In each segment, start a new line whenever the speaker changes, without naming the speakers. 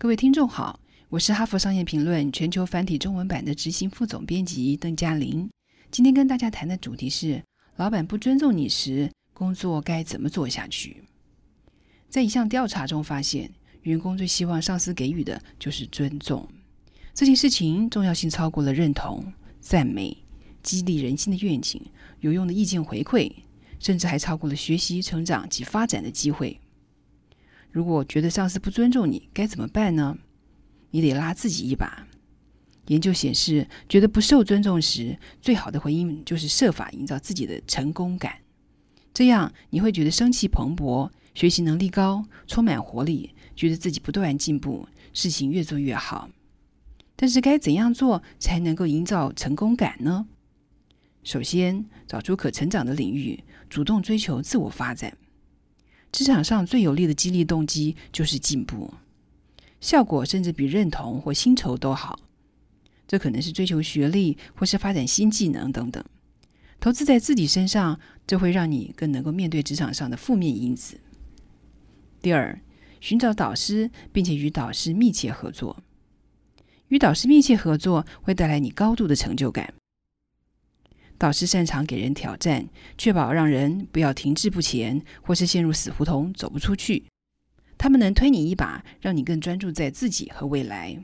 各位听众好，我是哈佛商业评论全球繁体中文版的执行副总编辑邓嘉玲。今天跟大家谈的主题是：老板不尊重你时，工作该怎么做下去？在一项调查中发现，员工最希望上司给予的就是尊重。这件事情重要性超过了认同、赞美、激励人心的愿景、有用的意见回馈，甚至还超过了学习、成长及发展的机会。如果觉得上司不尊重你，该怎么办呢？你得拉自己一把。研究显示，觉得不受尊重时，最好的回应就是设法营造自己的成功感。这样你会觉得生气蓬勃，学习能力高，充满活力，觉得自己不断进步，事情越做越好。但是该怎样做才能够营造成功感呢？首先，找出可成长的领域，主动追求自我发展。职场上最有力的激励动机就是进步，效果甚至比认同或薪酬都好。这可能是追求学历，或是发展新技能等等。投资在自己身上，这会让你更能够面对职场上的负面因子。第二，寻找导师，并且与导师密切合作。与导师密切合作会带来你高度的成就感。导师擅长给人挑战，确保让人不要停滞不前，或是陷入死胡同走不出去。他们能推你一把，让你更专注在自己和未来。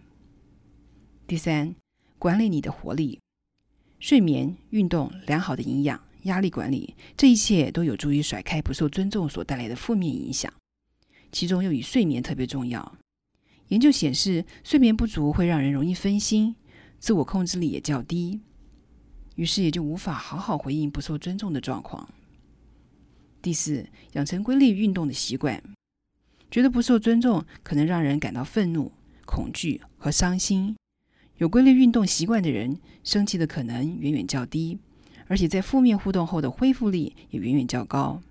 第三，管理你的活力、睡眠、运动、良好的营养、压力管理，这一切都有助于甩开不受尊重所带来的负面影响。其中又以睡眠特别重要。研究显示，睡眠不足会让人容易分心，自我控制力也较低。于是也就无法好好回应不受尊重的状况。第四，养成规律运动的习惯。觉得不受尊重，可能让人感到愤怒、恐惧和伤心。有规律运动习惯的人，生气的可能远远较低，而且在负面互动后的恢复力也远远较高。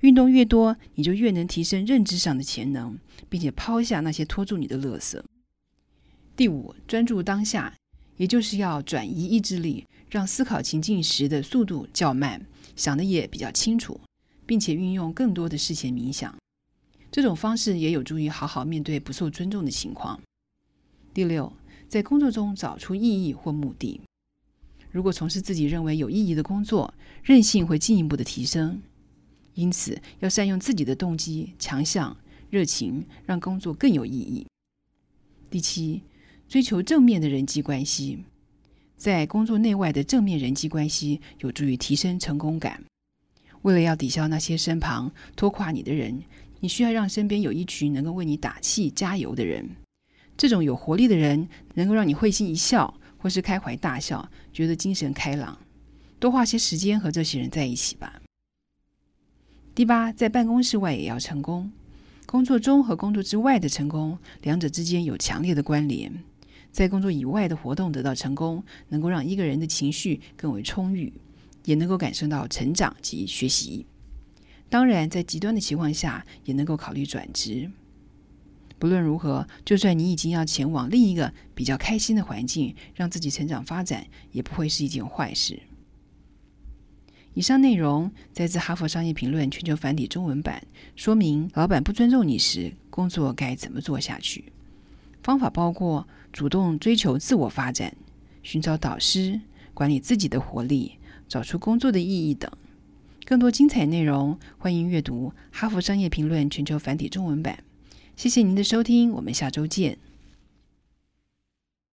运动越多，你就越能提升认知上的潜能，并且抛下那些拖住你的垃圾。第五，专注当下，也就是要转移意志力。让思考情境时的速度较慢，想的也比较清楚，并且运用更多的事前冥想。这种方式也有助于好好面对不受尊重的情况。第六，在工作中找出意义或目的。如果从事自己认为有意义的工作，韧性会进一步的提升。因此，要善用自己的动机、强项、热情，让工作更有意义。第七，追求正面的人际关系。在工作内外的正面人际关系有助于提升成功感。为了要抵消那些身旁拖垮你的人，你需要让身边有一群能够为你打气加油的人。这种有活力的人能够让你会心一笑，或是开怀大笑，觉得精神开朗。多花些时间和这些人在一起吧。第八，在办公室外也要成功。工作中和工作之外的成功，两者之间有强烈的关联。在工作以外的活动得到成功，能够让一个人的情绪更为充裕，也能够感受到成长及学习。当然，在极端的情况下，也能够考虑转职。不论如何，就算你已经要前往另一个比较开心的环境，让自己成长发展，也不会是一件坏事。以上内容摘自《哈佛商业评论》全球繁体中文版，说明老板不尊重你时，工作该怎么做下去。方法包括主动追求自我发展、寻找导师、管理自己的活力、找出工作的意义等。更多精彩内容，欢迎阅读《哈佛商业评论》全球繁体中文版。谢谢您的收听，我们下周见。